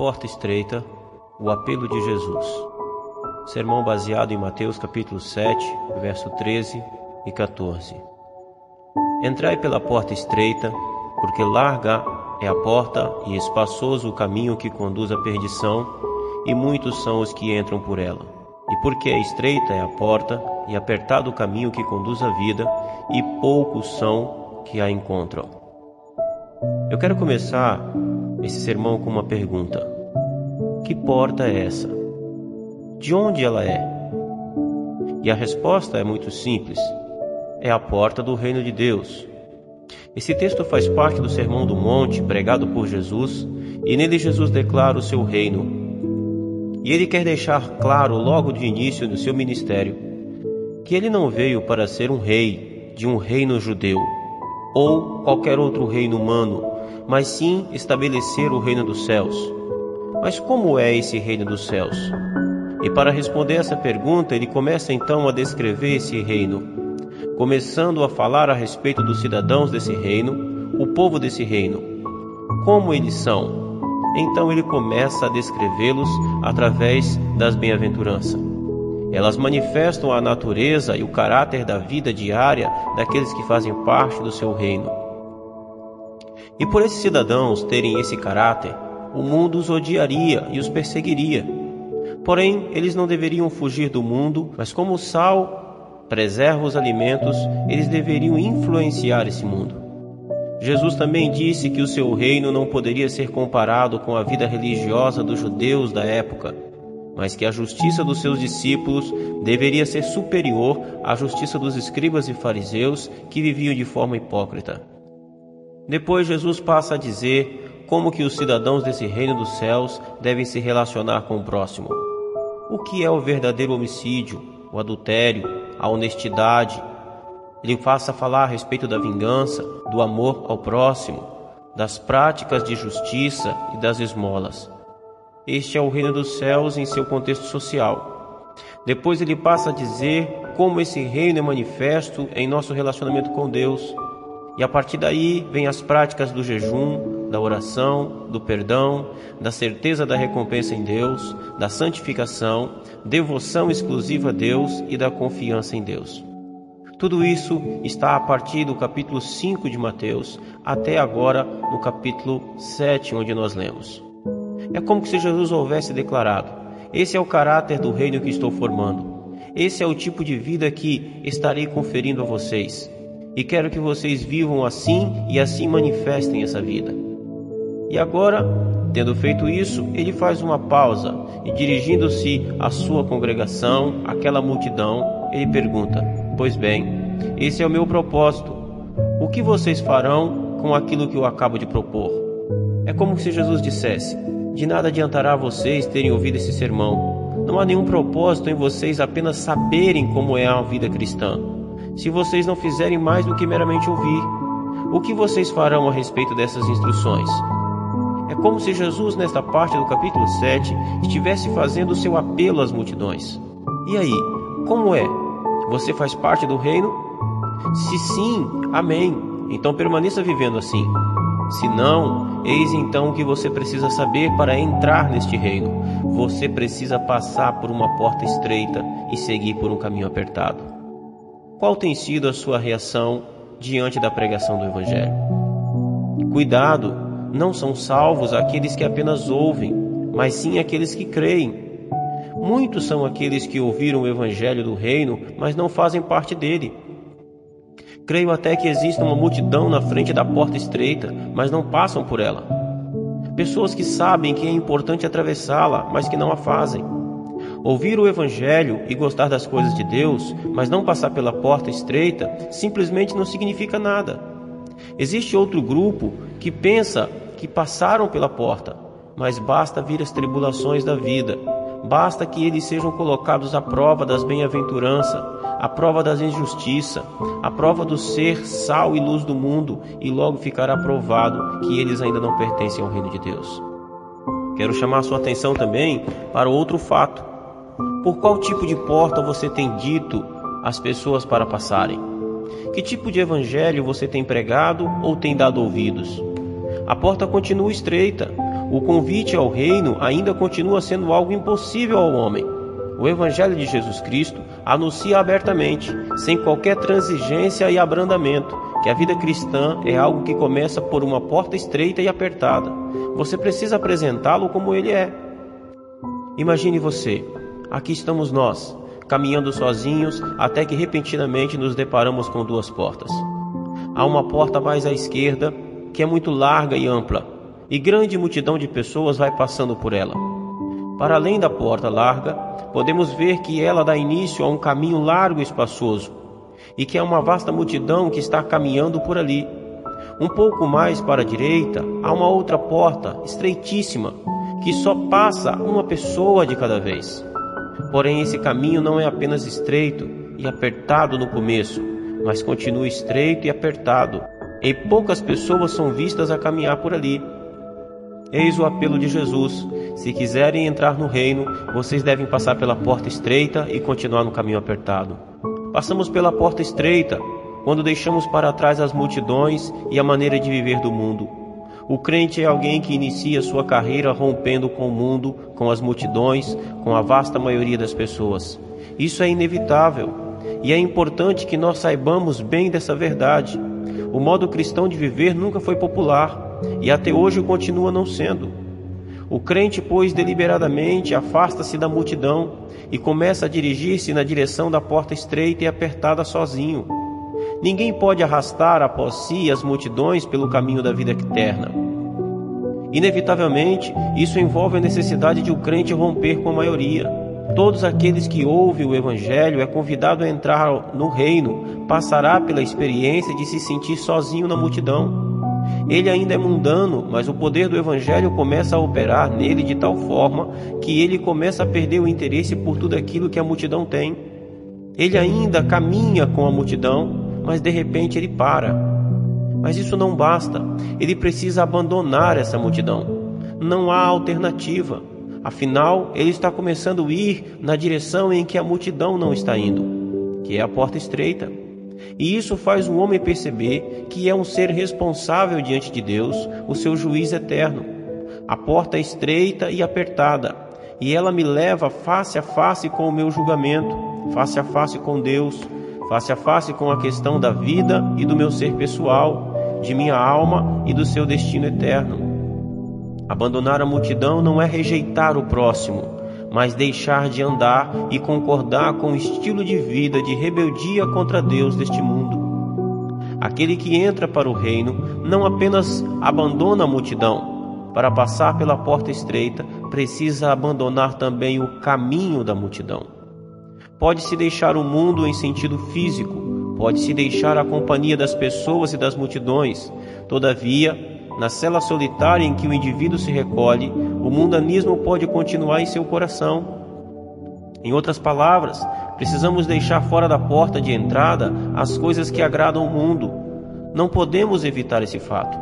porta estreita, o apelo de Jesus. Sermão baseado em Mateus capítulo 7, verso 13 e 14. Entrai pela porta estreita, porque larga é a porta e espaçoso o caminho que conduz à perdição, e muitos são os que entram por ela. E porque estreita é a porta e apertado o caminho que conduz à vida, e poucos são que a encontram. Eu quero começar esse sermão com uma pergunta: Que porta é essa? De onde ela é? E a resposta é muito simples: é a porta do reino de Deus. Esse texto faz parte do Sermão do Monte pregado por Jesus, e nele Jesus declara o seu reino. E ele quer deixar claro logo de início do seu ministério que ele não veio para ser um rei de um reino judeu ou qualquer outro reino humano, mas sim estabelecer o reino dos céus. Mas como é esse reino dos céus? E para responder essa pergunta, ele começa então a descrever esse reino, começando a falar a respeito dos cidadãos desse reino, o povo desse reino, como eles são. Então ele começa a descrevê-los através das bem-aventuranças. Elas manifestam a natureza e o caráter da vida diária daqueles que fazem parte do seu reino. E por esses cidadãos terem esse caráter, o mundo os odiaria e os perseguiria. Porém, eles não deveriam fugir do mundo, mas como o sal preserva os alimentos, eles deveriam influenciar esse mundo. Jesus também disse que o seu reino não poderia ser comparado com a vida religiosa dos judeus da época mas que a justiça dos seus discípulos deveria ser superior à justiça dos escribas e fariseus que viviam de forma hipócrita. Depois Jesus passa a dizer como que os cidadãos desse reino dos céus devem se relacionar com o próximo. O que é o verdadeiro homicídio, o adultério, a honestidade? Ele passa a falar a respeito da vingança, do amor ao próximo, das práticas de justiça e das esmolas. Este é o reino dos céus em seu contexto social. Depois ele passa a dizer como esse reino é manifesto em nosso relacionamento com Deus. E a partir daí vem as práticas do jejum, da oração, do perdão, da certeza da recompensa em Deus, da santificação, devoção exclusiva a Deus e da confiança em Deus. Tudo isso está a partir do capítulo 5 de Mateus até agora no capítulo 7, onde nós lemos. É como se Jesus houvesse declarado: Esse é o caráter do reino que estou formando. Esse é o tipo de vida que estarei conferindo a vocês. E quero que vocês vivam assim e assim manifestem essa vida. E agora, tendo feito isso, ele faz uma pausa e, dirigindo-se à sua congregação, aquela multidão, ele pergunta: Pois bem, esse é o meu propósito. O que vocês farão com aquilo que eu acabo de propor? É como se Jesus dissesse: de nada adiantará vocês terem ouvido esse sermão. Não há nenhum propósito em vocês apenas saberem como é a vida cristã, se vocês não fizerem mais do que meramente ouvir. O que vocês farão a respeito dessas instruções? Como se Jesus, nesta parte do capítulo 7, estivesse fazendo o seu apelo às multidões. E aí, como é? Você faz parte do reino? Se sim, amém. Então permaneça vivendo assim. Se não, eis então o que você precisa saber para entrar neste reino. Você precisa passar por uma porta estreita e seguir por um caminho apertado. Qual tem sido a sua reação diante da pregação do Evangelho? Cuidado, não são salvos aqueles que apenas ouvem, mas sim aqueles que creem. Muitos são aqueles que ouviram o Evangelho do Reino, mas não fazem parte dele. Creio até que exista uma multidão na frente da porta estreita, mas não passam por ela. Pessoas que sabem que é importante atravessá-la, mas que não a fazem. Ouvir o Evangelho e gostar das coisas de Deus, mas não passar pela porta estreita, simplesmente não significa nada. Existe outro grupo que pensa que passaram pela porta, mas basta vir as tribulações da vida, basta que eles sejam colocados à prova das bem-aventuranças, a prova das injustiças, a prova do ser sal e luz do mundo, e logo ficará provado que eles ainda não pertencem ao reino de Deus. Quero chamar sua atenção também para outro fato. Por qual tipo de porta você tem dito às pessoas para passarem? Que tipo de evangelho você tem pregado ou tem dado ouvidos? A porta continua estreita. o convite ao reino ainda continua sendo algo impossível ao homem. O Evangelho de Jesus Cristo anuncia abertamente, sem qualquer transigência e abrandamento, que a vida cristã é algo que começa por uma porta estreita e apertada. Você precisa apresentá-lo como ele é. Imagine você, aqui estamos nós, caminhando sozinhos até que repentinamente nos deparamos com duas portas. Há uma porta mais à esquerda, que é muito larga e ampla, e grande multidão de pessoas vai passando por ela. Para além da porta larga, podemos ver que ela dá início a um caminho largo e espaçoso, e que é uma vasta multidão que está caminhando por ali. Um pouco mais para a direita, há uma outra porta estreitíssima, que só passa uma pessoa de cada vez. Porém, esse caminho não é apenas estreito e apertado no começo, mas continua estreito e apertado, e poucas pessoas são vistas a caminhar por ali. Eis o apelo de Jesus: se quiserem entrar no reino, vocês devem passar pela porta estreita e continuar no caminho apertado. Passamos pela porta estreita quando deixamos para trás as multidões e a maneira de viver do mundo. O crente é alguém que inicia sua carreira rompendo com o mundo, com as multidões, com a vasta maioria das pessoas. Isso é inevitável e é importante que nós saibamos bem dessa verdade. O modo cristão de viver nunca foi popular e até hoje continua não sendo. O crente, pois, deliberadamente afasta-se da multidão e começa a dirigir-se na direção da porta estreita e apertada sozinho. Ninguém pode arrastar após si as multidões pelo caminho da vida eterna. Inevitavelmente, isso envolve a necessidade de o crente romper com a maioria. Todos aqueles que ouvem o Evangelho é convidado a entrar no reino, passará pela experiência de se sentir sozinho na multidão. Ele ainda é mundano, mas o poder do Evangelho começa a operar nele de tal forma que ele começa a perder o interesse por tudo aquilo que a multidão tem. Ele ainda caminha com a multidão, mas de repente ele para. Mas isso não basta, ele precisa abandonar essa multidão. Não há alternativa. Afinal, ele está começando a ir na direção em que a multidão não está indo, que é a porta estreita. E isso faz o homem perceber que é um ser responsável diante de Deus, o seu juiz eterno. A porta é estreita e apertada, e ela me leva face a face com o meu julgamento, face a face com Deus, face a face com a questão da vida e do meu ser pessoal, de minha alma e do seu destino eterno. Abandonar a multidão não é rejeitar o próximo, mas deixar de andar e concordar com o estilo de vida de rebeldia contra Deus deste mundo. Aquele que entra para o reino não apenas abandona a multidão, para passar pela porta estreita, precisa abandonar também o caminho da multidão. Pode-se deixar o mundo em sentido físico, pode-se deixar a companhia das pessoas e das multidões, todavia, na cela solitária em que o indivíduo se recolhe, o mundanismo pode continuar em seu coração. Em outras palavras, precisamos deixar fora da porta de entrada as coisas que agradam o mundo. Não podemos evitar esse fato.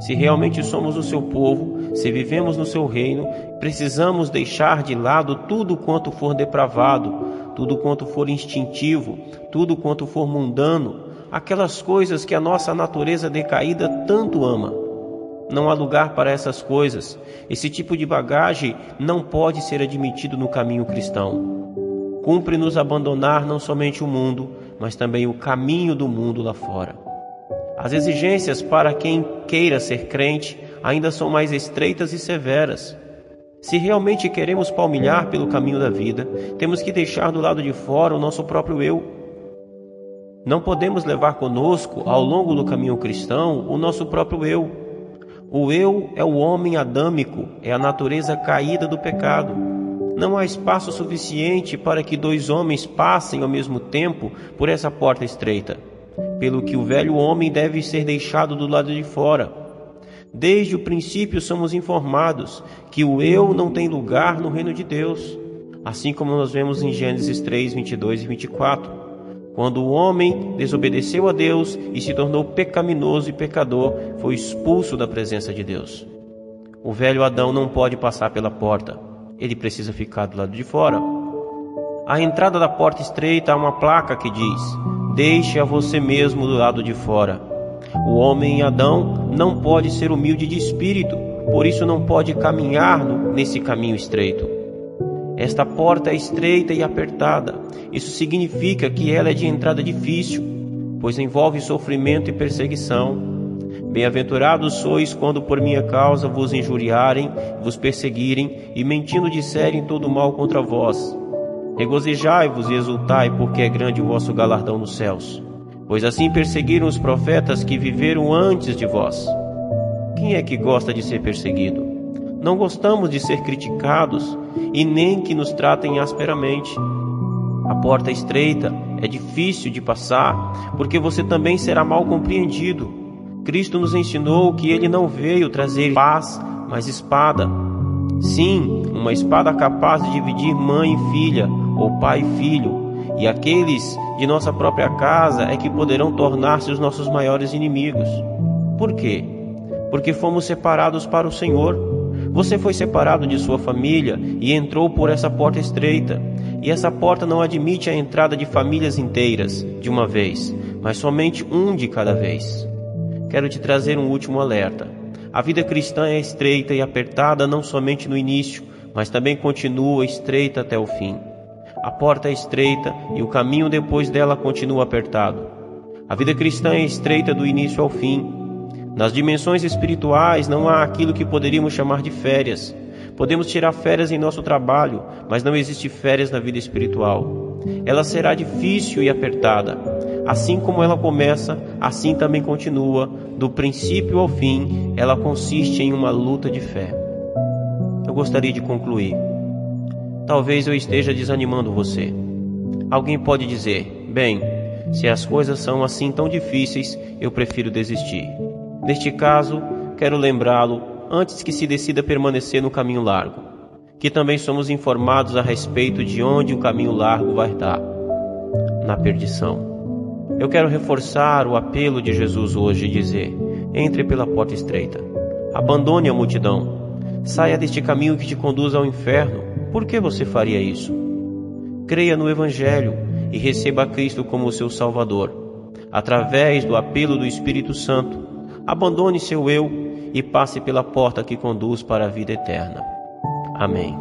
Se realmente somos o seu povo, se vivemos no seu reino, precisamos deixar de lado tudo quanto for depravado, tudo quanto for instintivo, tudo quanto for mundano, aquelas coisas que a nossa natureza decaída tanto ama. Não há lugar para essas coisas. Esse tipo de bagagem não pode ser admitido no caminho cristão. Cumpre-nos abandonar não somente o mundo, mas também o caminho do mundo lá fora. As exigências para quem queira ser crente ainda são mais estreitas e severas. Se realmente queremos palmilhar pelo caminho da vida, temos que deixar do lado de fora o nosso próprio eu não podemos levar conosco, ao longo do caminho cristão, o nosso próprio eu. O eu é o homem adâmico, é a natureza caída do pecado. Não há espaço suficiente para que dois homens passem ao mesmo tempo por essa porta estreita, pelo que o velho homem deve ser deixado do lado de fora. Desde o princípio somos informados que o eu não tem lugar no reino de Deus, assim como nós vemos em Gênesis 3, 22 e 24. Quando o homem desobedeceu a Deus e se tornou pecaminoso e pecador, foi expulso da presença de Deus. O velho Adão não pode passar pela porta, ele precisa ficar do lado de fora. À entrada da porta estreita há uma placa que diz: Deixe a você mesmo do lado de fora. O homem Adão não pode ser humilde de espírito, por isso não pode caminhar nesse caminho estreito. Esta porta é estreita e apertada. Isso significa que ela é de entrada difícil, pois envolve sofrimento e perseguição. Bem-aventurados sois quando por minha causa vos injuriarem, vos perseguirem e mentindo disserem todo mal contra vós. Regozijai-vos e exultai, porque é grande o vosso galardão nos céus. Pois assim perseguiram os profetas que viveram antes de vós. Quem é que gosta de ser perseguido? Não gostamos de ser criticados e nem que nos tratem asperamente. A porta é estreita, é difícil de passar, porque você também será mal compreendido. Cristo nos ensinou que ele não veio trazer paz, mas espada. Sim, uma espada capaz de dividir mãe e filha, ou pai e filho, e aqueles de nossa própria casa é que poderão tornar-se os nossos maiores inimigos. Por quê? Porque fomos separados para o Senhor. Você foi separado de sua família e entrou por essa porta estreita. E essa porta não admite a entrada de famílias inteiras de uma vez, mas somente um de cada vez. Quero te trazer um último alerta. A vida cristã é estreita e apertada não somente no início, mas também continua estreita até o fim. A porta é estreita e o caminho depois dela continua apertado. A vida cristã é estreita do início ao fim. Nas dimensões espirituais não há aquilo que poderíamos chamar de férias. Podemos tirar férias em nosso trabalho, mas não existe férias na vida espiritual. Ela será difícil e apertada. Assim como ela começa, assim também continua. Do princípio ao fim, ela consiste em uma luta de fé. Eu gostaria de concluir. Talvez eu esteja desanimando você. Alguém pode dizer: bem, se as coisas são assim tão difíceis, eu prefiro desistir. Neste caso, quero lembrá-lo antes que se decida permanecer no caminho largo, que também somos informados a respeito de onde o caminho largo vai dar na perdição. Eu quero reforçar o apelo de Jesus hoje e dizer: entre pela porta estreita, abandone a multidão, saia deste caminho que te conduz ao inferno por que você faria isso? Creia no Evangelho e receba Cristo como seu Salvador. Através do apelo do Espírito Santo, abandone seu eu e passe pela porta que conduz para a vida eterna. Amém.